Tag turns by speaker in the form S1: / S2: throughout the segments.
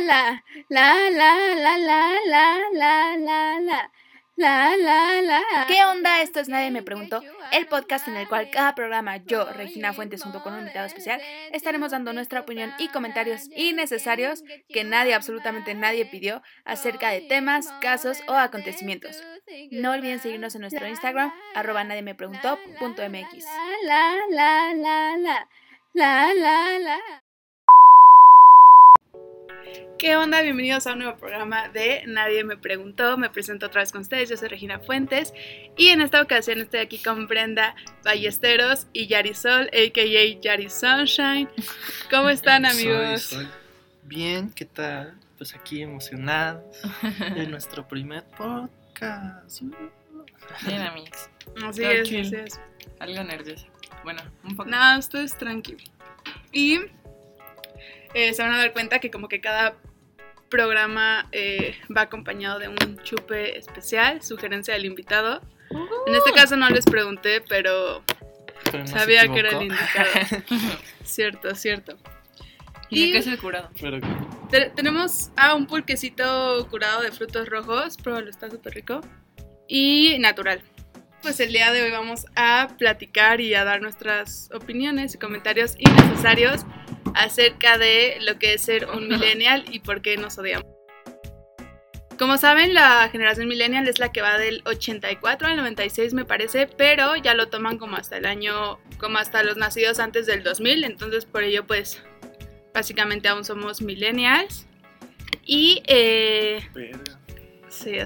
S1: la, la, la, la, la, la, la, la, la, la. La, la, la. ¿Qué onda? Esto es Nadie me preguntó, el podcast en el cual cada programa yo, Regina Fuentes, junto con un invitado especial, estaremos dando nuestra opinión y comentarios innecesarios que nadie, absolutamente nadie pidió acerca de temas, casos o acontecimientos. No olviden seguirnos en nuestro Instagram, arroba nadie me preguntó, punto mx. La, la, la, la, la, la, la. ¿Qué onda? Bienvenidos a un nuevo programa de Nadie me preguntó. Me presento otra vez con ustedes. Yo soy Regina Fuentes y en esta ocasión estoy aquí con Brenda Ballesteros y Yarisol, a.k.a. Yari Sunshine. ¿Cómo están, amigos?
S2: Soy, soy. Bien, ¿qué tal? Pues aquí emocionados de nuestro primer podcast.
S3: Bien, amigos.
S1: Así es,
S3: chill.
S1: así es.
S3: Algo nerviosa. Bueno, un poco.
S1: Nada, ustedes tranquilo. Y eh, se van a dar cuenta que como que cada programa eh, va acompañado de un chupe especial, sugerencia del invitado. En este caso no les pregunté, pero sabía que era el indicado. cierto, cierto.
S3: ¿Y
S1: Y-
S3: qué es el curado?
S2: Pero
S1: Te- tenemos a un pulquecito curado de frutos rojos, pruébalo, está súper rico. Y natural. Pues el día de hoy vamos a platicar y a dar nuestras opiniones y comentarios innecesarios acerca de lo que es ser un millennial y por qué nos odiamos. Como saben, la generación millennial es la que va del 84 al 96 me parece, pero ya lo toman como hasta el año, como hasta los nacidos antes del 2000, entonces por ello pues básicamente aún somos millennials. Y eh, sí,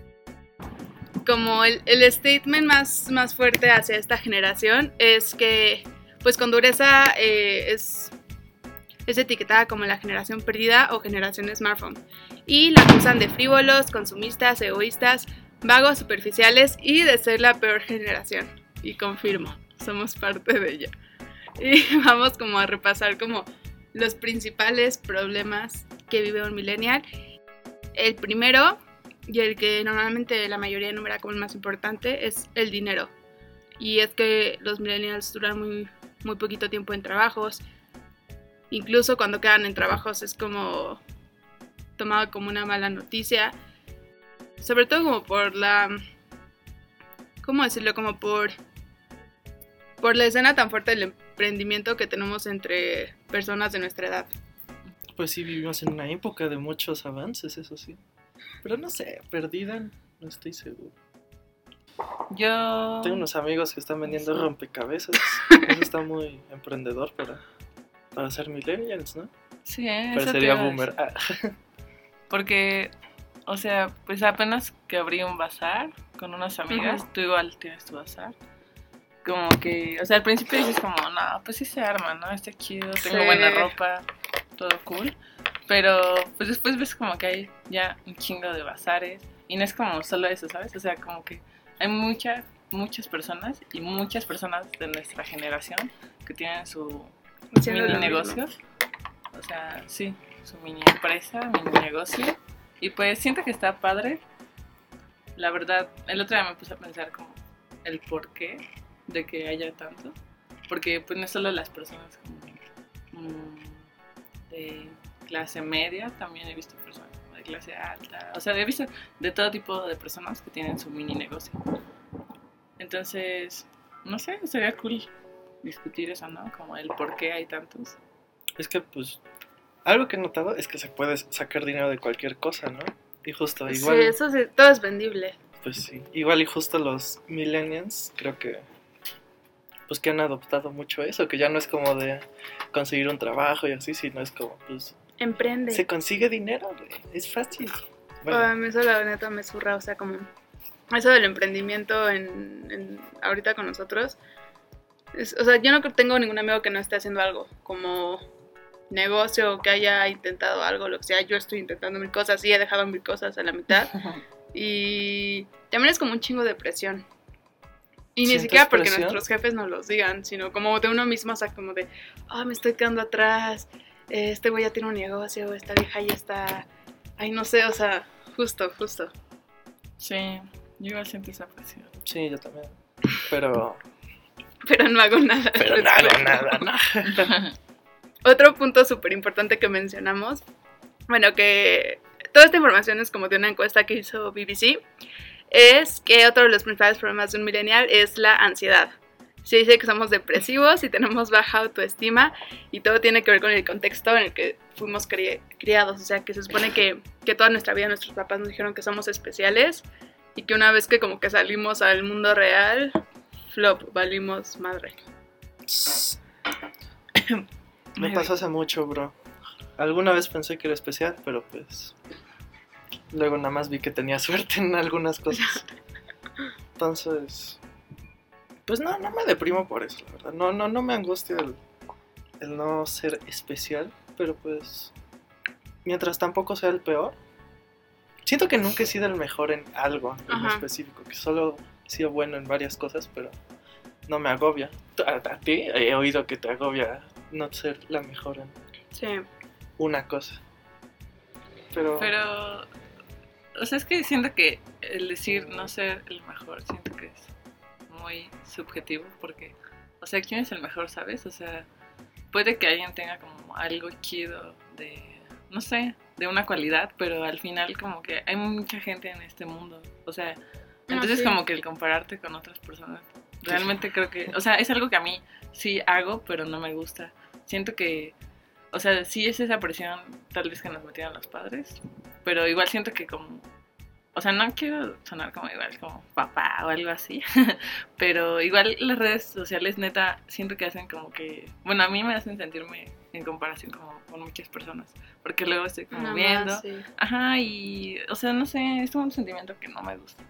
S1: como el, el statement más, más fuerte hacia esta generación es que pues con dureza eh, es, es etiquetada como la generación perdida o generación smartphone. Y la acusan de frívolos, consumistas, egoístas, vagos, superficiales y de ser la peor generación. Y confirmo, somos parte de ella. Y vamos como a repasar como los principales problemas que vive un millennial. El primero, y el que normalmente la mayoría enumera como el más importante, es el dinero. Y es que los millennials duran muy, muy poquito tiempo en trabajos. Incluso cuando quedan en trabajos es como tomado como una mala noticia. Sobre todo como por la... ¿Cómo decirlo? Como por... Por la escena tan fuerte del emprendimiento que tenemos entre personas de nuestra edad.
S2: Pues sí, vivimos en una época de muchos avances, eso sí. Pero no sé, perdida, no estoy seguro.
S3: Yo.
S2: Tengo unos amigos que están vendiendo rompecabezas. Eso está muy emprendedor para, para ser millennials, ¿no?
S3: Sí, ¿eh?
S2: Parecería
S3: a
S2: boomer. Ah,
S3: Porque, o sea, pues apenas que abrí un bazar con unas amigas, tú igual tienes tu bazar. Como que, o sea, al principio dices como, no, pues sí se arma, ¿no? Está chido, tengo
S1: Sí.
S3: buena ropa, todo cool. Pero, pues después ves como que hay ya un chingo de bazares. Y no es como solo eso, ¿sabes? O sea, como que hay muchas, muchas personas y muchas personas de nuestra generación que tienen su Mini
S1: mismo.
S3: negocio. O sea, sí, su mini empresa, mini negocio. Y pues siento que está padre. La verdad, el otro día me puse a pensar como el porqué de que haya tanto. Porque pues no es solo las personas como mm, de clase media, también he visto personas de clase alta. O sea, he visto de todo tipo de personas que tienen su mini negocio. Entonces, no sé, sería cool discutir eso, ¿no? Como el por qué hay tantos.
S2: Es que, pues, algo que he notado es que se puede sacar dinero de cualquier cosa, ¿no? Y justo, igual,
S1: Sí, eso sí, todo es vendible.
S2: pues sí, igual y justo los millennials, creo que, pues que han adoptado mucho eso, que ya no es como de conseguir un trabajo y así, sino es como, pues,
S1: Emprende.
S2: se consigue dinero, güey, es fácil.
S1: A
S2: Bueno,
S1: mí eso la neta me zurra, o sea, como eso del emprendimiento en, en- ahorita con nosotros. Es- o sea, yo no tengo ningún amigo que no esté haciendo algo, como negocio o que haya intentado algo, lo que sea. Yo estoy intentando mil cosas y he dejado mil cosas a la mitad. Y también es como un chingo de presión. Y ni
S2: ¿Sientes
S1: siquiera porque
S2: presión?
S1: nuestros jefes nos los digan, sino como de uno mismo, o sea, como de, ah, me estoy quedando atrás, este güey ya tiene un negocio, esta vieja ya está, ay, no sé, o sea, justo, justo.
S3: Sí, yo igual siento esa presión.
S2: sí, yo también. Pero,
S1: Pero no hago nada.
S2: pero nada,
S1: respecto.
S2: nada, nada.
S1: Otro punto súper importante que mencionamos bueno, que toda esta información es como de una encuesta que hizo BBC, es que otro de los principales problemas de un millennial es la ansiedad. Se dice que somos depresivos y tenemos baja autoestima y todo tiene que ver con el contexto en el que fuimos cri- criados. O sea, que se supone que, que toda nuestra vida nuestros papás nos dijeron que somos especiales y que una vez que como que salimos al mundo real, flop, valimos madre.
S2: Me pasó hace mucho, bro. Alguna vez pensé que era especial, pero pues. Luego nada más vi que tenía suerte en algunas cosas. Entonces. Pues no, no me deprimo por eso, la verdad. No, no, no me angustia el, el no ser especial, pero pues. Mientras tampoco sea el peor. Siento que nunca he sido el mejor en algo en
S1: Ajá.
S2: específico, que solo he sido bueno en varias cosas, pero no me agobia. A, a ti he oído que te agobia no ser la mejor en
S1: Sí.
S2: una cosa. Pero,
S3: Pero, o sea, es que siento que el decir no ser el mejor, siento que es muy subjetivo porque, o sea, ¿quién es el mejor, sabes? O sea, puede que alguien tenga como algo chido de, no sé, de una cualidad, pero al final como que hay mucha gente en este mundo, o sea, entonces
S1: sí.
S3: como que el compararte con otras personas, realmente creo que, o sea, es algo que a mí sí hago, pero no me gusta. Siento que, o sea, sí es esa presión tal vez que nos metieron los padres, pero igual siento que como, o sea, no quiero sonar como igual como papá o algo así, pero igual las redes sociales neta siento que hacen como que, bueno, a mí me hacen sentirme en comparación como con muchas personas, porque luego estoy como
S1: Nada
S3: viendo,
S1: más, sí.
S3: ajá, y, o sea, no sé, es un sentimiento que no me gusta.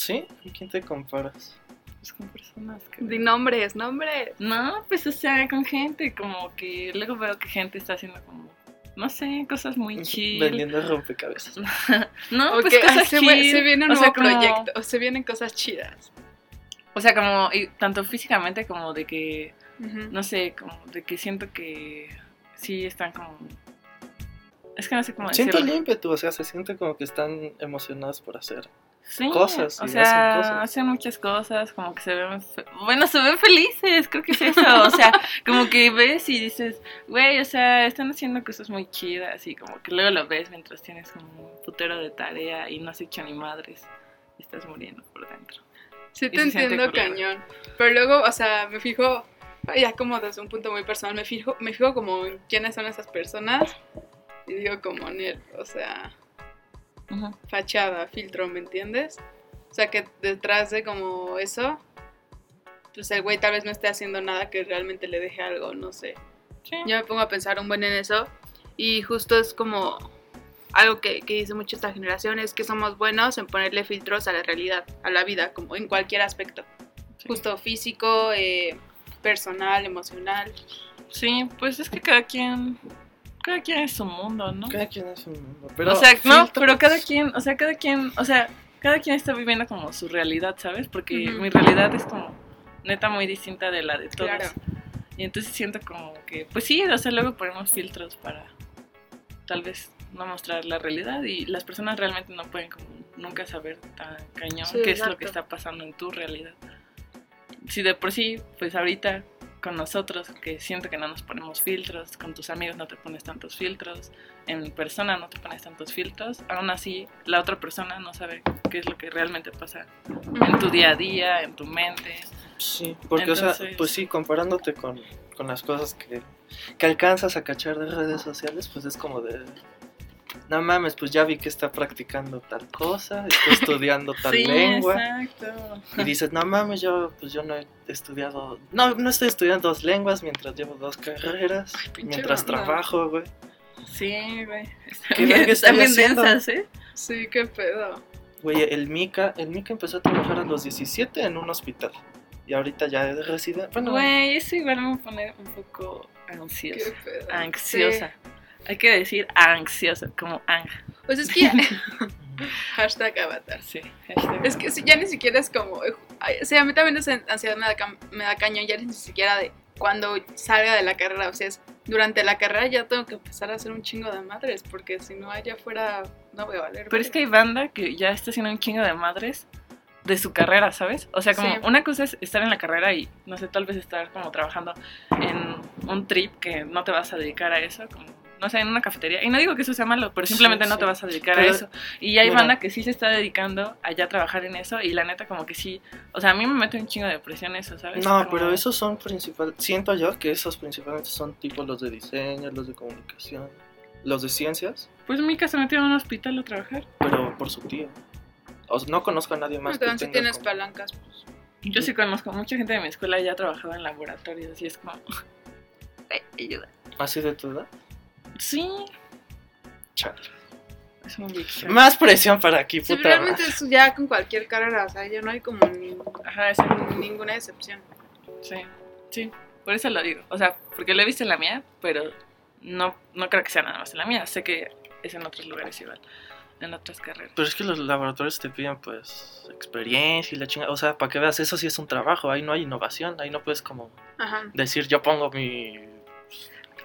S2: ¿sí? ¿Y quién te comparas?
S3: Es con personas que...
S1: Di nombres, nombres.
S3: No, pues o sea, con gente, como que luego veo que gente está haciendo como, no sé, cosas muy chill.
S2: Vendiendo rompecabezas.
S3: No, pues
S1: ay,
S3: cosas
S1: se,
S3: chill.
S1: se viene un
S3: o
S1: nuevo
S3: sea, como-
S1: proyecto, o se vienen cosas chidas.
S3: O sea, como, y tanto físicamente como de que, no sé, como de que siento que sí están como... Es que no sé cómo
S2: Siento el ímpetu, o sea, se siente como que están emocionados por hacer.
S3: Sí,
S2: cosas
S3: o sea,
S2: hacen cosas.
S3: hacen muchas cosas, como que se ven, fe- bueno, se ven felices, creo que es eso, o sea, como que ves y dices, güey, o sea, están haciendo cosas muy chidas y como que luego lo ves mientras tienes como un putero de tarea y no has hecho ni madres y estás muriendo por dentro.
S1: Sí te entiendo cañón. Pero luego, o sea, me fijo, ya como desde un punto muy personal, me fijo, me fijo como en quiénes son esas personas y digo como o sea, fachada, filtro, ¿me entiendes? O sea, que detrás de como eso, pues el güey tal vez no esté haciendo nada que realmente le deje algo, no sé.
S3: Sí.
S1: Yo me pongo a pensar un buen en eso y justo es como algo que, que dice mucho esta generación, es que somos buenos en ponerle filtros a la realidad, a la vida, como en cualquier aspecto,
S3: Sí.
S1: justo físico, eh, personal, emocional.
S3: Sí, pues es que cada quien, cada quien es su mundo, ¿no?
S2: Cada quien es un mundo. Pero
S3: o sea, no, pero cada quien, o sea, cada quien, o sea, cada quien está viviendo como su realidad, ¿sabes? Porque mi realidad es como neta muy distinta de la de todos.
S1: Claro.
S3: Y entonces siento como que, pues sí, o sea, luego ponemos filtros para tal vez no mostrar la realidad y las personas realmente no pueden como nunca saber tan cañón
S1: Sí,
S3: qué es lo que está pasando en tu realidad. Si de por sí, pues ahorita con nosotros, que siento que no nos ponemos filtros, con tus amigos no te pones tantos filtros, en persona no te pones tantos filtros, aún así la otra persona no sabe qué es lo que realmente pasa en tu día a día, en tu mente.
S2: Sí, porque, o sea, pues sí, comparándote con, con las cosas que, que alcanzas a cachar de redes sociales, pues es como de. No mames, pues ya vi que está practicando tal cosa, está estudiando tal
S3: sí,
S2: lengua.
S3: exacto.
S2: Y dices, no mames, yo, pues yo no he estudiado. No, no estoy estudiando dos lenguas mientras llevo dos carreras. mientras
S1: banda.
S2: trabajo, güey.
S3: Sí, güey.
S2: ¿Qué
S3: Están bien densas, ¿eh?
S1: Sí, qué pedo.
S2: Güey, el Mika, el Mika empezó a trabajar a los 17 en un hospital. Y ahorita ya es residente. Bueno,
S3: Güey, eso igual me pone un poco
S1: Qué
S3: ansiosa.
S1: pedo.
S3: Ansiosa. Hay que decir ansiosa, como ang.
S1: Pues es que ya... Hashtag avatar.
S3: Sí. hashtag
S1: Es que sí, ya ni siquiera es como... eh, O sea, a mí también esa ansiedad me da, me da cañón, ya ni siquiera de cuando salga de la carrera. O sea, es durante la carrera ya tengo que empezar a hacer un chingo de madres, porque si no allá afuera no voy a valer.
S3: Pero es que hay banda que ya está haciendo un chingo de madres de su carrera, ¿sabes? O sea, como
S1: Sí.
S3: una cosa es estar en la carrera y, no sé, tal vez estar como trabajando en un trip que no te vas a dedicar a eso, como, no sé, en una cafetería. Y no digo que eso sea malo, pero simplemente
S2: Sí,
S3: no
S2: sí.
S3: te vas a dedicar
S2: Pero,
S3: a eso. Y hay
S2: mira.
S3: banda que sí se está dedicando a ya trabajar en eso y la neta como que sí, o sea, a mí me mete un chingo de presión eso, ¿sabes?
S2: No,
S3: Como-
S2: pero esos son principal. Siento yo que esos principalmente son tipo los de diseño, los de comunicación, los de ciencias,
S3: Pues Mika se metió a un hospital a trabajar.
S2: pero por su tío. O sea, no conozco a nadie más que
S1: Entonces, si tienes
S2: como-
S1: palancas, pues.
S3: Yo sí conozco mucha gente de mi escuela ya trabajaba en laboratorios y es como... Ay, ayuda.
S2: así de tu edad.
S3: Sí,
S2: Chale.
S3: es un big.
S2: Más presión para aquí,
S1: Sí,
S2: puta.
S1: realmente
S2: madre.
S1: es ya con cualquier carrera, o sea, ya no hay como ni-
S3: Ajá, ese-
S1: ninguna excepción.
S3: sí, sí, por eso lo digo. O sea, porque lo he visto en la mía, pero no, no creo que sea nada más en la mía. Sé que es en otros lugares igual, en otras carreras.
S2: Pero es que los laboratorios te piden, pues, experiencia y la chingada. O sea, para que veas, eso sí es un trabajo. Ahí no hay innovación. Ahí no puedes, como,
S1: Ajá.
S2: decir, yo pongo mi.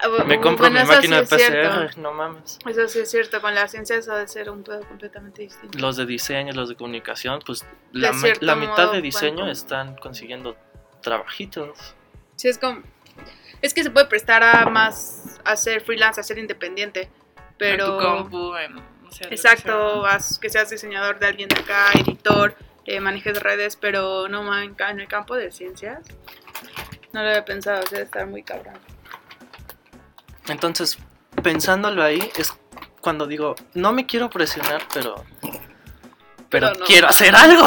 S1: Ah,
S2: Me compro
S1: bueno,
S2: mi máquina
S1: sí
S2: de
S1: es cierto.
S2: PCR. No mames.
S1: Eso sí es cierto, con la ciencia eso ha de ser un pedo completamente distinto.
S2: Los de diseño, los de comunicación, pues, la, mi- la mitad de diseño están consiguiendo trabajitos.
S1: Sí, es como... Es que se puede prestar a más a ser freelance, a ser independiente, pero...
S3: En tu compu, en... no sé, lo que
S1: Exacto,
S3: sea.
S1: haz que seas diseñador de alguien de acá, editor, eh, manejes redes, pero no en, en el campo de ciencias. No lo había pensado, o sea, estar muy cabrón.
S2: Entonces, pensándolo ahí, es cuando digo, no me quiero presionar, pero. Pero,
S1: Pero no.
S2: quiero hacer algo.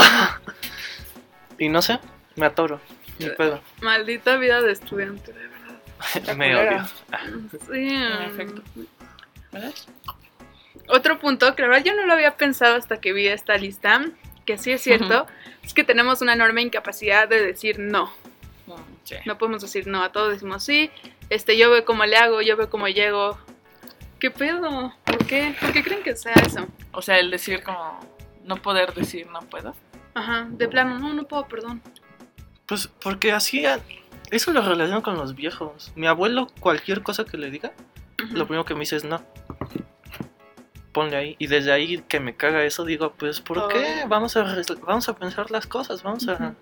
S2: y no sé, me atoro. Ni pedo.
S1: Maldita vida de estudiante, de verdad.
S2: Me
S1: culera.
S2: odio.
S1: Sí.
S3: ¿Verdad?
S1: Otro punto, que la verdad yo no lo había pensado hasta que vi esta lista, que sí es cierto, es que tenemos una enorme incapacidad de decir no.
S3: Sí.
S1: No podemos decir no, a todos decimos sí, este, yo veo cómo le hago, yo veo cómo llego. ¿Qué pedo? ¿Por qué? ¿Por qué creen que sea eso?
S3: O sea, el decir como... No poder decir no puedo.
S1: Ajá, de plano, no, no puedo, perdón.
S2: Pues porque así. Eso lo relaciono con los viejos. Mi abuelo, cualquier cosa que le diga, lo primero que me dice es no. Ponle ahí. Y desde ahí que me caga eso, digo, pues, ¿por
S1: Oh.
S2: qué? Vamos a, vamos a pensar las cosas, vamos a.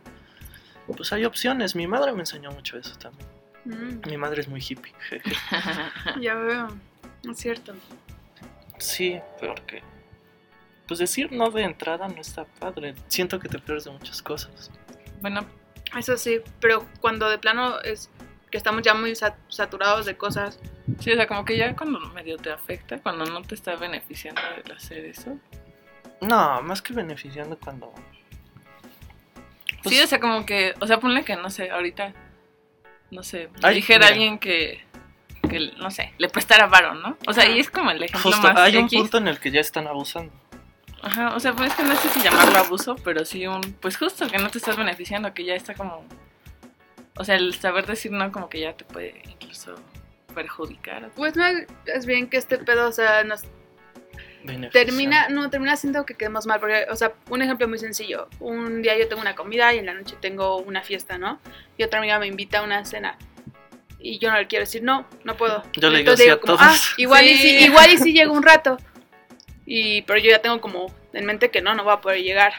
S2: Pues hay opciones. Mi madre me enseñó mucho eso también.
S1: Mm,
S2: Mi madre es muy hippie.
S1: ya veo, es cierto.
S2: Sí, porque. Pues decir no de entrada no está padre. Siento que te pierdes de muchas cosas.
S3: bueno,
S1: Eso sí, pero cuando de plano es que estamos ya muy sat- saturados de cosas.
S3: sí, o sea, como que ya cuando medio te afecta, cuando no te está beneficiando el hacer eso.
S2: No, más que beneficiando cuando. Pues-
S3: sí, o sea, como que, o sea, ponle que, no sé, ahorita, no sé,
S2: Ay,
S3: dijera
S2: mira.
S3: alguien que, que, no sé, le prestara varo, ¿no? O sea, y es como el ejemplo
S2: Justo,
S3: más
S2: hay un punto en el que ya están abusando.
S3: Ajá, o sea, pues es que no sé si llamarlo abuso, pero sí un, pues justo que no te estás beneficiando, que ya está como, o sea, el saber decir no como que ya te puede incluso perjudicar.
S1: Pues no, es bien que este pedo, o sea, nos. Termina, no, termina haciendo que quedemos mal, porque, o sea, un ejemplo muy sencillo, un día yo tengo una comida y en la noche tengo una fiesta, ¿no? Y otra amiga me invita a una cena. Y yo no le quiero decir, no, no pudo.
S2: Yo le digo
S1: Entonces
S2: sí a
S1: como,
S2: todos.
S1: "Ah, igual, y
S3: Sí.
S1: si, igual y si llego un rato. Y, pero yo ya tengo como en mente que no, no va a poder llegar.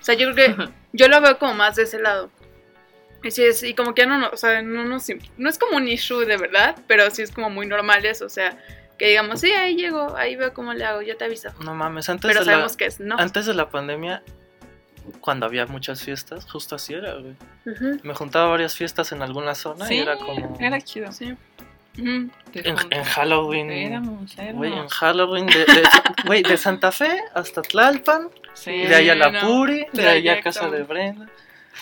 S1: O sea, yo creo que yo lo veo como más de ese lado. Y, sí es, y como que ya no, no- o sea, no, no, no es como un issue de verdad, pero sí es como muy normal eso. O sea, que digamos, sí, ahí llego, ahí veo cómo le hago, yo te aviso.
S2: No mames, antes
S1: Pero
S2: de la,
S1: sabemos que es no.
S2: antes de la pandemia, cuando había muchas fiestas, justo así era, güey. Me juntaba a varias fiestas en alguna zona
S3: Sí,
S2: y era como.
S3: era chido.
S1: Sí.
S2: En, Halloween.
S3: Éramos, éramos.
S2: Güey, en Halloween, de, de- güey, de Santa Fe hasta Tlalpan,
S3: Sí,
S2: de ahí a la
S1: no.
S2: Puri, de ahí a casa de Brenda.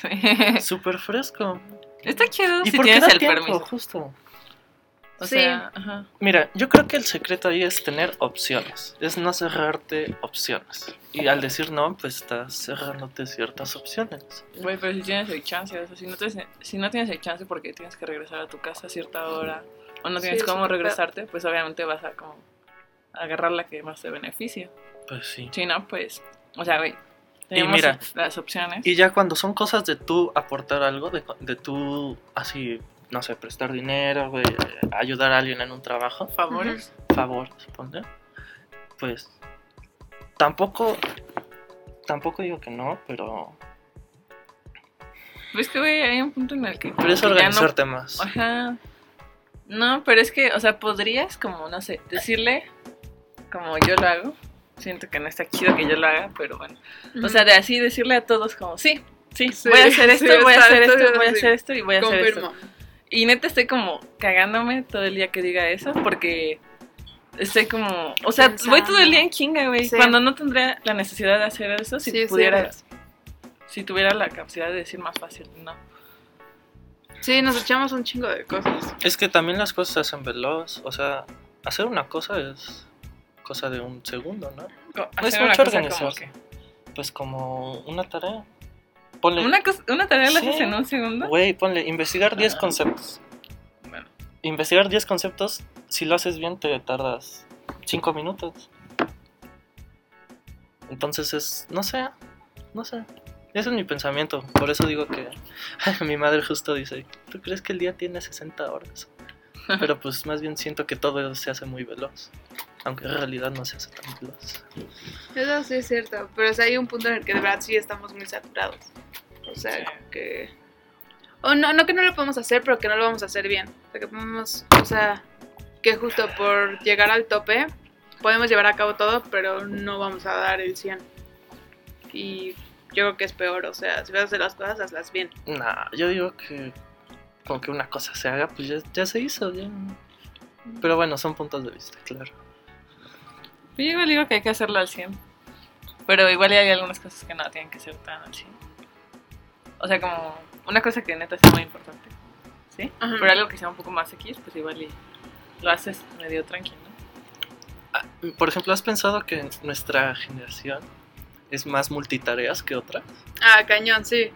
S3: sí.
S2: Súper fresco.
S3: Está chido
S2: ¿Y
S3: si
S2: por qué
S3: tienes
S2: da
S3: el
S2: tiempo?
S3: permiso.
S2: Justo.
S3: O
S1: Sí.
S3: sea, ajá.
S2: Mira, yo creo que el secreto ahí es tener opciones, es no cerrarte opciones. Y al decir no, pues estás cerrándote ciertas opciones.
S3: Güey, pero si tienes el chance, o sea, si no, te- si no tienes el chance porque tienes que regresar a tu casa a cierta hora o no
S1: Sí,
S3: tienes
S1: es
S3: cómo
S1: pedo.
S3: regresarte, pues obviamente vas a como agarrar la que más te beneficia.
S2: Pues sí.
S3: Si no, pues, o sea, güey, tenemos
S2: mira,
S3: las opciones.
S2: Y ya cuando son cosas de tú aportar algo, de, de tú así, no sé, prestar dinero, güey, ayudar a alguien en un trabajo,
S3: favores.
S2: favor, suponte, pues tampoco, tampoco digo que no, pero,
S3: Ves que, güey, hay un punto en el que.
S2: pero es
S3: no-
S2: organizarte más.
S3: Ajá. No, pero es que, o sea, podrías como, no sé, decirle como yo lo hago. Siento que no está chido que yo lo haga, pero bueno. O sea, de así decirle a todos como, sí, sí,
S1: Sí,
S3: voy a hacer esto,
S1: sí,
S3: voy a hacer esto, voy a hacer esto y voy a hacer esto. Y neta estoy como cagándome todo el día que diga eso, porque estoy como, o sea,
S1: Pensando.
S3: voy todo el día en chinga, güey.
S1: Sí.
S3: Cuando no tendría la necesidad de hacer eso, si
S1: Sí,
S3: pudiera, si tuviera la capacidad de decir más fácil, no.
S1: Sí, nos echamos un chingo de cosas.
S2: Es que también las cosas se hacen veloz. O sea, hacer una cosa es cosa de un segundo, ¿no?
S3: Co-
S2: Es mucho
S3: como
S2: organizarse. Pues como una tarea. Ponle,
S3: Una, cosa, una tarea la haces en un segundo.
S2: güey, ponle, investigar 10
S3: Ah.
S2: conceptos.
S3: Bueno,
S2: Investigar 10 conceptos, si lo haces bien, te tardas 5 minutos. Entonces es, no sé, no sé. Ese es mi pensamiento. Por eso digo que mi madre justo dice, ¿tú crees que el día tiene 60 horas? Pero pues más bien siento que todo se hace muy veloz. Aunque en realidad no se hace tan veloz.
S1: Eso sí es cierto, pero o sea, hay un punto en el que de verdad sí estamos muy saturados. O sea,
S3: Sí.
S1: que... O no, no que no lo podemos hacer, pero que no lo vamos a hacer bien. O sea, que podemos, o sea, que justo por llegar al tope podemos llevar a cabo todo, pero no vamos a dar el 100. Y yo creo que es peor, o sea, si vas a hacer las cosas, hazlas bien.
S2: Nah, yo digo que con que una cosa se haga, pues ya, ya se hizo. ya. Pero bueno, son puntos de vista, claro.
S3: Yo igual digo que hay que hacerlo al 100. Pero igual hay algunas cosas que no tienen que ser tan al 100. O sea, como una cosa que neta es muy importante. ¿Sí?
S1: Ajá.
S3: Pero algo que sea un poco más X, pues igual y lo haces medio tranquilo.
S2: Ah, Por ejemplo, ¿has pensado que nuestra generación es más multitareas que otras?
S1: Ah, cañón, sí.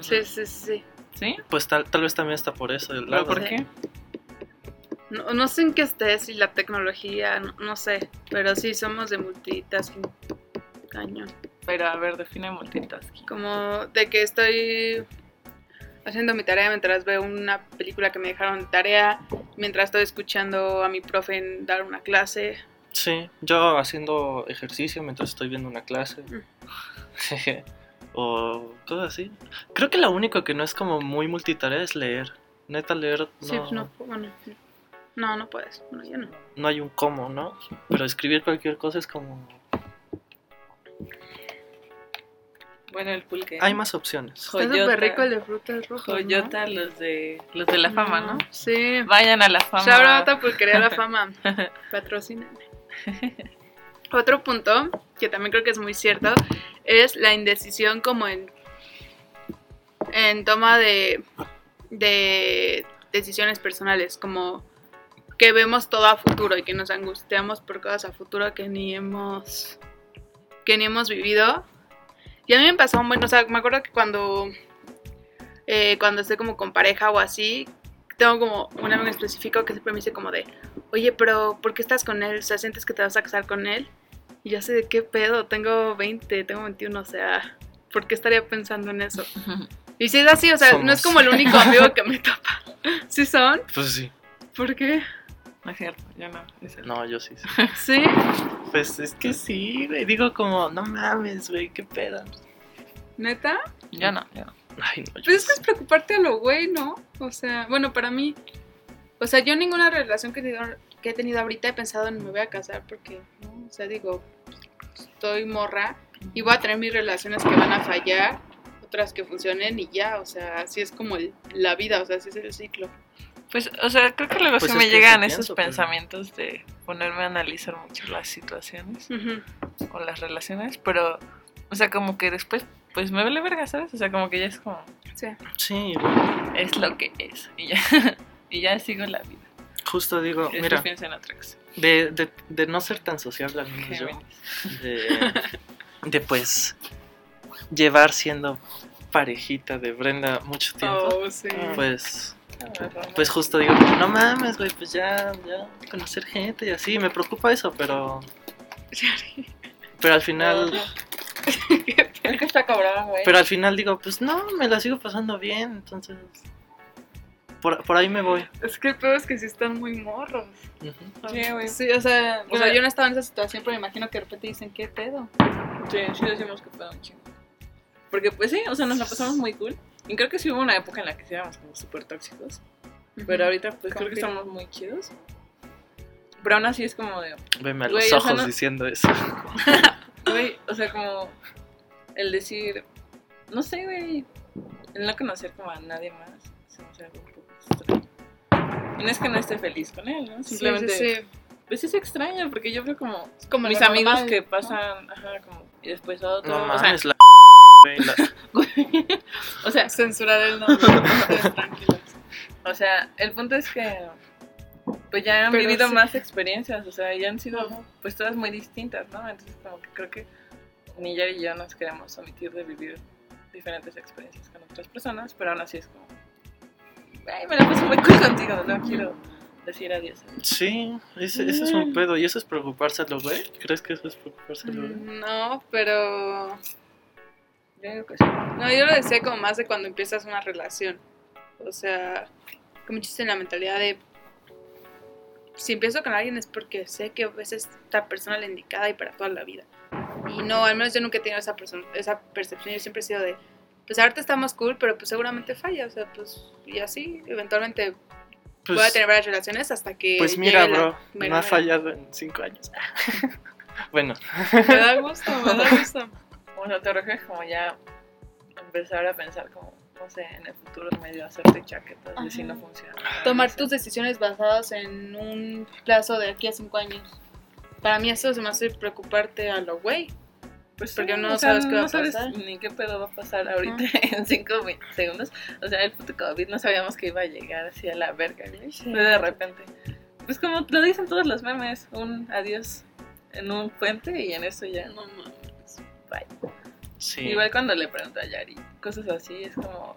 S1: Sí, sí, sí, sí.
S3: ¿Sí?
S2: Pues tal, tal vez también está por eso. el
S3: ¿Pero
S2: lado.
S3: por qué?
S1: No, no sé en qué estés y la tecnología, no, no sé, pero sí somos de multitasking. Cañón.
S3: Pero a ver, define multitasking.
S1: Como de que estoy haciendo mi tarea mientras veo una película que me dejaron de tarea, mientras estoy escuchando a mi profe en dar una clase.
S2: Sí, yo haciendo ejercicio mientras estoy viendo una clase. o cosas así. Creo que lo único que no es como muy multitarea es leer. Neta, leer no,
S1: Sí, pues no, bueno, no, no puedes. Bueno, yo no.
S2: no hay un cómo, ¿no? Pero escribir cualquier cosa es como...
S3: Bueno, el pulque.
S2: Hay más opciones.
S1: Está
S3: Joyota.
S1: súper rico el de frutas rojas. ¿no?
S3: Joyota, los de los de la fama, ¿no?
S1: Sí.
S3: Vayan a la fama.
S1: Shout Pulquería La Fama. Patrocíname. Otro punto, que también creo que es muy cierto, es la indecisión como en, en toma de, de decisiones personales, como que vemos todo a futuro y que nos angustiamos por cosas a futuro que ni hemos que ni hemos vivido. Y a mí me pasó un buen, o sea, me acuerdo que cuando eh, cuando estoy como con pareja o así, tengo como un amigo específico que siempre me dice como de, oye, pero ¿por qué estás con él? O sea, ¿sientes que te vas a casar con él? Y yo sé de qué pedo, tengo 20, tengo 21, o sea, ¿por qué estaría pensando en eso? Y si es así, o sea, no es como el único amigo que me topa. ¿Sí son?
S2: Pues sí.
S1: ¿Por qué?
S3: No es cierto, yo no. es el-
S2: No, yo sí. sí.
S1: ¿Sí?
S2: Pues es que sí, güey. Digo como, no mames, güey, qué pedo.
S1: ¿Neta?
S3: Yo no, yo no.
S2: Ay, no, yo
S1: Pues es que es
S2: sí.
S1: preocuparte a lo güey, ¿no? O sea, bueno, para mí, o sea, yo ninguna relación que he tenido, que he tenido ahorita he pensado en me voy a casar porque, ¿no? O sea, digo, estoy morra y voy a tener mis relaciones que van a fallar, otras que funcionen y ya, o sea, así es como el- la vida, o sea, así es el ciclo.
S3: Pues, o sea, creo que luego
S2: Pues
S3: sí me llegan esos
S2: pienso, pero-
S3: pensamientos de ponerme a analizar mucho las situaciones o las relaciones, pero, o sea, como que después, pues me vale verga, ¿sabes? O sea, como que ya es como,
S1: Sí.
S2: Sí,
S3: es lo que es, y ya, y ya sigo la vida.
S2: Justo digo,
S3: Después
S2: mira,
S3: pienso en otra cosa.
S2: de, de, de no ser tan sociable al menos yo. De, de pues llevar siendo parejita de Brenda mucho tiempo.
S1: Oh, sí.
S2: Pues. Pues justo digo, no mames, güey, pues ya, ya, conocer gente y así, me preocupa eso, pero, pero al final,
S3: Es que está cabrón, güey.
S2: pero al final digo, pues no, me la sigo pasando bien, entonces, por, por ahí me voy.
S1: Es que el peor es que sí están muy morros.
S3: Sí, güey.
S1: Sí, o sea,
S3: O sea-
S1: yo no estaba en esa situación, pero me imagino que de repente dicen, ¿qué pedo?
S3: Sí, sí decimos que fue un chingo. Porque pues sí, o sea, nos la pasamos muy cool. Y creo que sí hubo una época en la que sí éramos como súper tóxicos. Pero ahorita pues creo que estamos muy chidos. Pero aún así es como de,
S2: Veme a los
S3: o sea,
S2: ojos
S3: no-
S2: diciendo eso.
S3: güey, o sea, como el decir, no sé, güey, el no conocer como a nadie más, se me hace algo un poco extraño. Y no es que no esté feliz con él, ¿no? Simplemente,
S1: Sí, sí, sí.
S3: pues es extraño porque yo veo como,
S1: Es como
S3: mis amigos
S1: normal,
S3: que
S1: ¿no?
S3: pasan, ajá, como, y después otro,
S2: No
S3: o sea,
S2: la. güey, la-
S3: o sea,
S1: Censurar el nombre. tranquilos.
S3: O sea, el punto es que pues ya han
S1: Pero
S3: vivido
S1: sí.
S3: más experiencias, o sea, ya han sido
S1: Ajá.
S3: pues todas muy distintas, ¿no? Entonces como que creo que ni Yari y yo nos queremos omitir de vivir diferentes experiencias con otras personas, pero aún así es como, ay, me la paso muy cool contigo, no quiero decir adiós.
S2: Sí, ese, ese es un pedo. ¿Y eso es preocupárselo, güey? ¿Crees que eso es preocupárselo, güey?
S1: Mm, No, pero.
S3: Yo digo que sí.
S1: No, yo lo decía como más de cuando empiezas una relación. O sea, como chiste en la mentalidad de. Si empiezo con alguien es porque sé que es esta persona la indicada y para toda la vida. Y no, al menos yo nunca he tenido esa, esa percepción. Yo siempre he sido de. Pues ahorita estamos cool, pero pues seguramente falla. O sea, pues. Y así, eventualmente
S2: Pues,
S1: voy a tener varias relaciones hasta que.
S2: pues mira,
S1: la
S2: bro, no ha fallado en cinco años. bueno,
S1: Me da gusto, me da gusto.
S3: Bueno, te refieres como ya empezar a pensar como, no sé, en el futuro medio hacerte chaquetas de si no funciona.
S1: tomar
S3: No
S1: tus decisiones basadas en un plazo de aquí a cinco años. Para mí eso se me hace preocuparte a lo güey.
S3: Pues
S1: Porque
S3: sí,
S1: no
S3: o sea,
S1: sabes qué va a
S3: no sabes
S1: pasar.
S3: ni qué pedo va a pasar ahorita en cinco mi- segundos. O sea, el puto COVID no sabíamos que iba a llegar así a la verga.
S1: Sí.
S3: De repente. Pues como lo dicen todos los memes, un adiós en un puente y en eso ya
S1: No mames.
S2: Sí.
S3: Igual cuando le pregunto a Yari, cosas así, es como,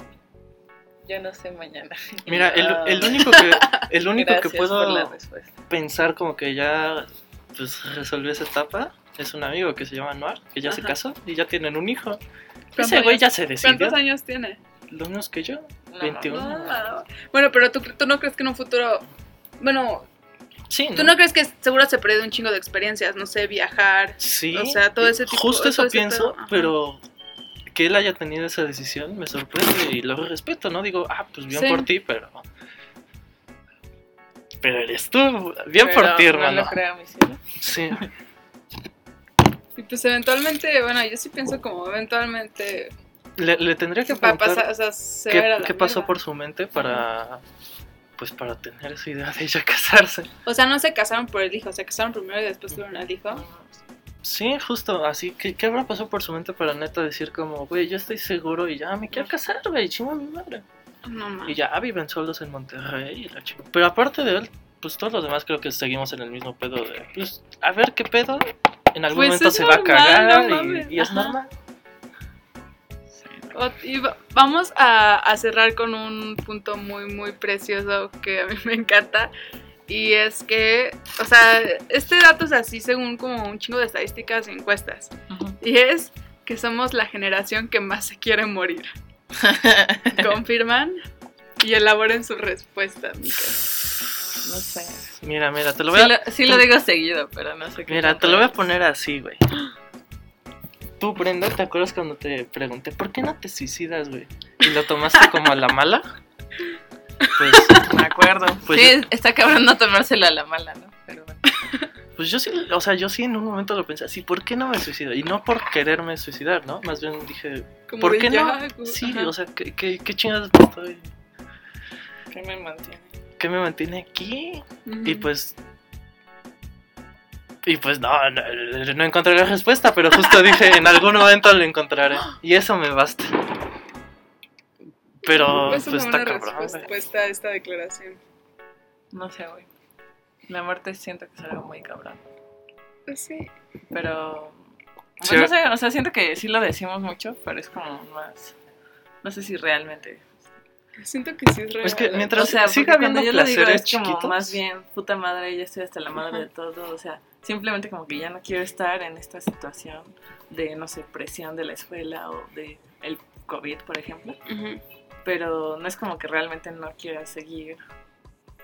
S3: yo no sé mañana.
S2: Mira, el,
S3: Ah,
S2: el único que, el único que puedo pensar como que ya pues resolvió esa etapa es un amigo que se llama Noir, que ya se casó y ya tienen un hijo.
S1: ¿Cuántos
S2: Ese güey ya se decidió.
S1: ¿Cuántos años tiene?
S2: Lo mismo que yo.
S3: No,
S2: 21.
S3: no,
S1: Bueno, pero tú, tú no crees que en un futuro... Bueno,
S2: Sí,
S1: tú no crees que seguro se perdió un chingo de experiencias, no sé, viajar.
S2: Sí.
S1: O sea, todo ese tipo-
S2: Justo
S1: todo
S2: eso pienso, pero que él haya tenido esa decisión me sorprende y lo respeto, ¿no? Digo, ah, pues bien
S1: Sí.
S2: por ti, pero. Pero eres tú, bien por ti,
S3: No
S2: hermano.
S3: lo creo, mi cielo.
S2: Sí.
S1: Y pues eventualmente, bueno, yo sí pienso como eventualmente
S2: Le, le tendría que preguntar
S1: pasar, o sea, se
S2: qué, pasó por su mente para. Pues para tener esa idea de ella casarse.
S1: O sea, no se casaron por el hijo, se casaron primero y después tuvieron al hijo.
S2: Sí, justo así. ¿Qué, qué habrá pasado por su mente para neta decir como, güey, yo estoy seguro y ya me quiero casar, güey, chingo a mi madre?
S1: No
S2: Y ya viven solos en Monterrey y la chica. Pero aparte de él, pues todos los demás creo que seguimos en el mismo pedo de, pues, a ver qué pedo. En algún
S1: Pues
S2: momento se va a cagar
S1: no
S2: y- es
S1: Ajá.
S2: normal.
S1: Y va- vamos a, a cerrar con un punto muy, muy precioso que a mí me encanta. Y es que, o sea, este dato es así según como un chingo de estadísticas y encuestas. Y es que somos la generación que más se quiere morir. ¿Confirman? Y elaboren su respuesta, amigos.
S3: No sé.
S2: Mira, mira, te lo voy
S3: Sí
S2: a,
S3: lo, sí lo digo seguido, pero no sé qué.
S2: mira, te lo voy a poner así, güey. Tú, Brenda, ¿te acuerdas cuando te pregunté por qué no te suicidas, güey? Y lo tomaste como a la mala. Pues,
S3: Me acuerdo.
S2: Pues
S3: sí,
S2: yo-
S3: está cabrón no tomárselo a la mala, ¿no? Pero bueno.
S2: pues yo sí, o sea, yo sí en un momento lo pensé así, ¿por qué no me suicido? Y no por quererme suicidar, ¿no? Más bien dije,
S1: Como
S2: ¿por qué no? Sí,
S1: ajá.
S2: o sea, ¿qué, qué, qué chingados estoy?
S3: ¿Qué me mantiene?
S2: ¿Qué me mantiene aquí? Y pues. Y pues no, no, no encontré la respuesta, pero justo dije, en algún momento lo encontraré. Y eso me basta. Pero
S1: Eso
S2: pues está cabrón,
S1: respuesta a esta declaración.
S3: No sé, güey. La muerte siento que es algo muy cabrón.
S1: Pues sí.
S3: Pero. Pues
S2: Sí.
S3: no sé, o sea, siento que sí lo decimos mucho, pero es como más. No sé si realmente.
S1: Siento que sí es real.
S2: Es que mientras
S3: o sea,
S2: siga habiendo
S3: yo lo digo
S2: placeres
S3: es como
S2: chiquitos.
S3: más bien, puta madre, ya estoy hasta la madre de todo. O sea, simplemente como que ya no quiero estar en esta situación de, no sé, presión de la escuela o de el COVID, por ejemplo. Pero no es como que realmente no quiera seguir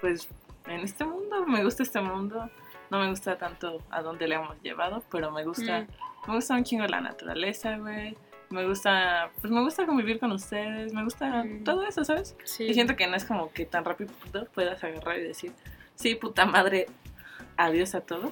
S3: pues en este mundo me gusta este mundo no me gusta tanto a dónde le hemos llevado pero me gusta
S1: Mm.
S3: me gusta un chingo la naturaleza güey me gusta, pues me gusta convivir con ustedes, me gusta
S1: Mm.
S3: todo eso, ¿sabes?
S1: Sí.
S3: Y siento que no es como que tan rápido puedas agarrar y decir, sí, puta madre, adiós a todo.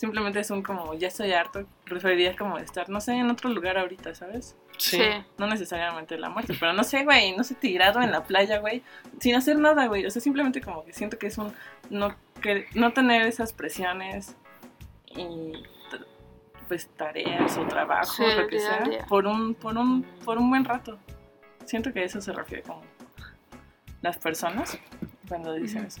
S3: Simplemente es un como, ya estoy harto, preferiría como estar, no sé, en otro lugar ahorita, ¿sabes?
S2: Sí.
S1: Sí.
S3: No necesariamente la muerte, pero no sé, güey, no sé, tirado en la playa, güey, sin hacer nada, güey. O sea, simplemente como que siento que es un, no, que, no tener esas presiones y pues tareas o trabajo,
S1: Sí,
S3: lo que
S1: día
S3: sea,
S1: día.
S3: por un, por un, por un buen rato. Siento que a eso se refiere como las personas cuando dicen eso.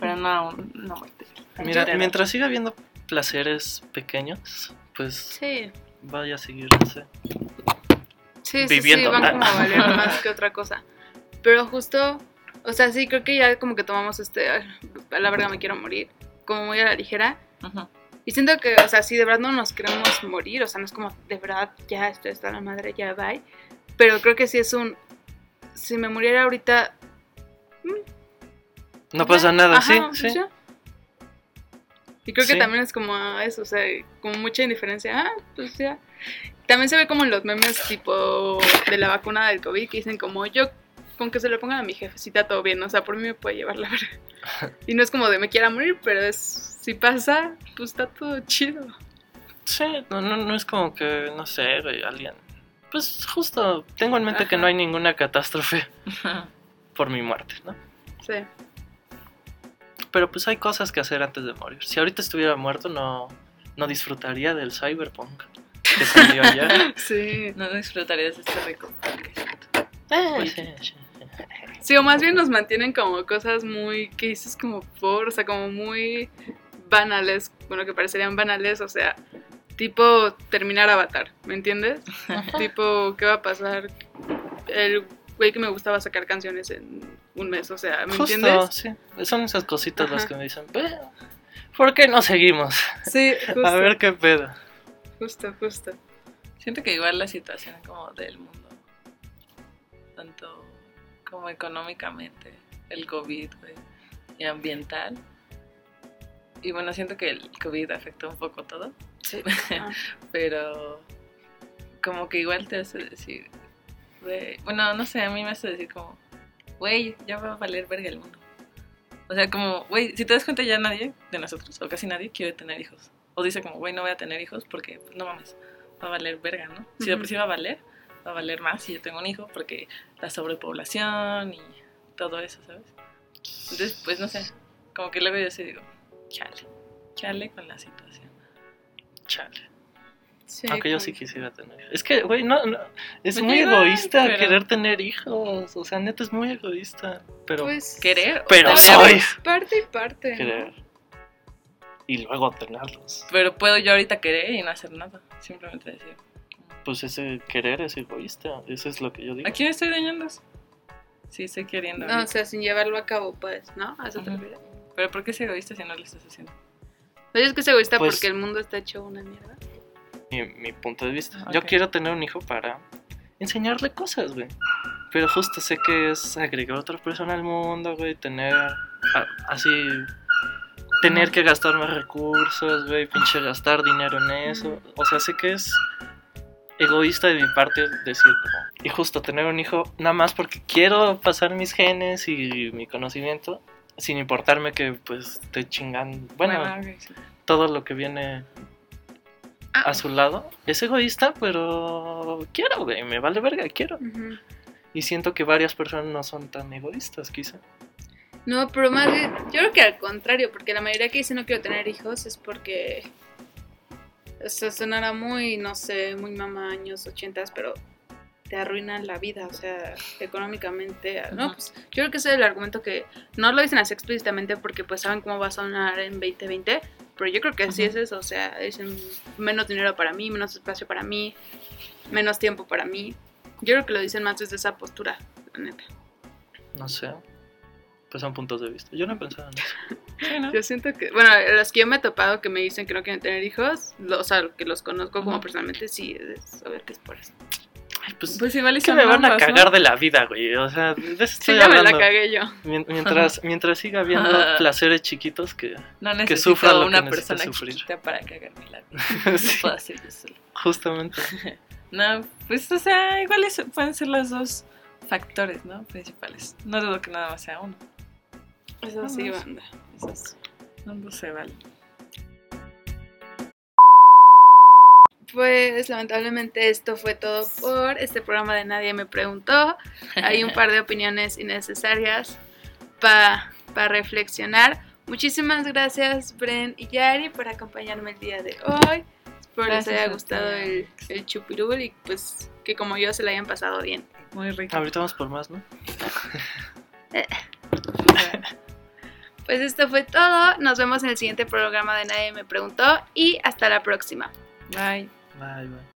S3: Pero no, no muerte.
S2: Mira, mientras siga habiendo placeres pequeños, pues
S1: Sí.
S2: vaya a seguir, no sé.
S1: Sí, sí,
S2: Viviendo.
S1: sí, van como a valer más que otra cosa. Pero justo, o sea, sí, creo que ya como que tomamos este, "Ay, a la verga me quiero morir, como muy a la ligera.
S3: Ujú.
S1: Y siento que, o sea, si de verdad no nos queremos morir, o sea, no es como, de verdad, ya esto está la madre, ya bye. Pero creo que sí es un, si me muriera ahorita...
S2: No pasa nada,
S1: ajá,
S2: sí,
S1: pues
S2: sí.
S1: Y creo que también es como eso, o sea, como mucha indiferencia. Ah, pues ya. También se ve como en los memes tipo de la vacuna del COVID que dicen como yo con que se le pongan a mi jefecita todo bien, o sea, por mí me puede llevar la verga. Y no es como de me quiera morir, pero es si pasa, pues está todo chido.
S2: Sí, no, no, no es como que, no sé, alguien. Pues justo, tengo en mente que no hay ninguna catástrofe por mi muerte, ¿no?
S1: Sí.
S2: Pero pues hay cosas que hacer antes de morir. Si ahorita estuviera muerto, no, no disfrutaría del cyberpunk que salió ayer.
S1: Sí.
S3: No disfrutarías de este rico.
S2: Pues, sí, sí.
S1: Sí, o más bien nos mantienen como cosas muy, que dices como por, o sea, como muy banales, bueno, que parecerían banales, o sea, tipo terminar Avatar, ¿me entiendes? tipo, ¿qué va a pasar? El güey que me gustaba sacar canciones en un mes, o sea, ¿me
S2: Justo,
S1: entiendes?
S2: sí. Son esas cositas las
S1: Ajá.
S2: que me dicen, "Bueno, ¿por qué no seguimos?
S1: Sí, justo,
S2: A ver qué pedo.
S1: justo, justo.
S3: Siento que igual la situación como del mundo, tanto como económicamente, el COVID, güey, y ambiental. Y bueno, siento que el COVID afectó un poco todo,
S1: Sí. Ah,
S3: pero como que igual te hace decir, güey, bueno, no sé, a mí me hace decir como, güey, ya va a valer verga el mundo. O sea, como, güey, si te das cuenta ya nadie de nosotros, o casi nadie, quiere tener hijos. O dice como, güey, no voy a tener hijos porque, pues, no mames, va a valer verga, ¿no? Si de por sí va a valer, va a valer más si yo tengo un hijo porque la sobrepoblación y todo eso, ¿sabes? Entonces, pues, no sé, como que luego yo sí digo, chale, chale con la situación.
S2: Chale.
S1: Sí,
S2: Aunque yo sí quisiera tener. Es que, güey, no, no, es
S3: Pues
S2: muy egoísta
S3: pero-
S2: querer tener hijos. O sea, neta es muy egoísta. Pero
S1: Pues,
S3: Querer,
S2: Pero soy.
S1: parte y parte. ¿no?
S2: querer. Y luego tenerlos.
S3: Pero puedo yo ahorita querer y no hacer nada, simplemente decir.
S2: Pues ese querer es egoísta. Eso es lo que yo digo.
S3: ¿A quién estoy dañando? Sí, estoy queriendo.
S1: No, o sea, sin llevarlo a cabo, pues, ¿no? A eso te
S3: Ujú.
S1: refieres.
S3: Pero ¿por qué es egoísta si no lo estás haciendo?
S1: Oye, es que es egoísta
S2: Pues-
S1: porque el mundo está hecho una mierda.
S2: Mi, mi punto de vista. Yo quiero tener un hijo para enseñarle cosas, güey. Pero justo sé que es agregar otra persona al mundo, güey. Tener a- así. Tener que gastar más recursos, güey. Pinche gastar dinero en eso. O sea, sé que es egoísta de mi parte decir como. Y justo tener un hijo nada más porque quiero pasar mis genes y mi conocimiento. Sin importarme que pues esté chingando. Bueno,
S3: sí.
S2: todo lo que viene a su lado. Es egoísta, pero quiero, güey. Me vale verga, quiero. Y siento que varias personas no son tan egoístas, quizá.
S1: No, pero más bien, yo creo que al contrario, porque la mayoría que dice no quiero tener hijos es porque. O sea, sonará muy, no sé, muy mamá, años 80, pero te arruinan la vida, o sea, económicamente. No, pues yo creo que ese es el argumento que no lo dicen así explícitamente porque pues saben cómo va a sonar en 2020, pero yo creo que sí es eso, o sea, dicen menos dinero para mí, menos espacio para mí, menos tiempo para mí. Yo creo que lo dicen más desde esa postura, la neta.
S2: No sé. Pues son puntos de vista. Yo no he pensado en eso.
S3: Sí, ¿no?
S1: Yo siento que, bueno, los que yo me he topado que me dicen que no quieren tener hijos, lo- o sea, que los conozco como personalmente, sí, es a ver qué es por eso.
S2: Ay, pues,
S3: Pues igual y
S2: es que me van a
S3: ambas, ¿no?
S2: cagar de la vida, güey. O sea, de eso
S1: Sí,
S2: estoy
S1: ya me la
S2: hablando.
S1: cagué yo.
S2: Mien- Mientras, mientras siga habiendo placeres chiquitos que...
S3: No
S2: que sufra lo que
S3: una
S2: necesite
S3: persona
S2: sufrir.
S3: chiquita para cagarme la vida. No
S2: Sí,
S3: puedo hacer yo solo.
S2: justamente.
S3: No, pues, o sea, igual es- pueden ser los dos factores, ¿no? Principales. No dudo que nada más sea uno.
S1: Eso sí, banda.
S3: Esos ambos se valen.
S1: Pues lamentablemente esto fue todo por este programa de Nadie me preguntó. Hay un par de opiniones innecesarias para reflexionar. Muchísimas gracias Bren y Yari por acompañarme el día de hoy. Espero les
S3: Gracias
S1: haya
S3: a
S1: gustado el, el chupirul y pues que como yo se la hayan pasado bien.
S3: Muy rico.
S2: Ahorita vamos por más, ¿no?
S1: Pues esto fue todo. Nos vemos en el siguiente programa de Nadie me preguntó y hasta la próxima.
S3: Bye.
S2: Bye, bye.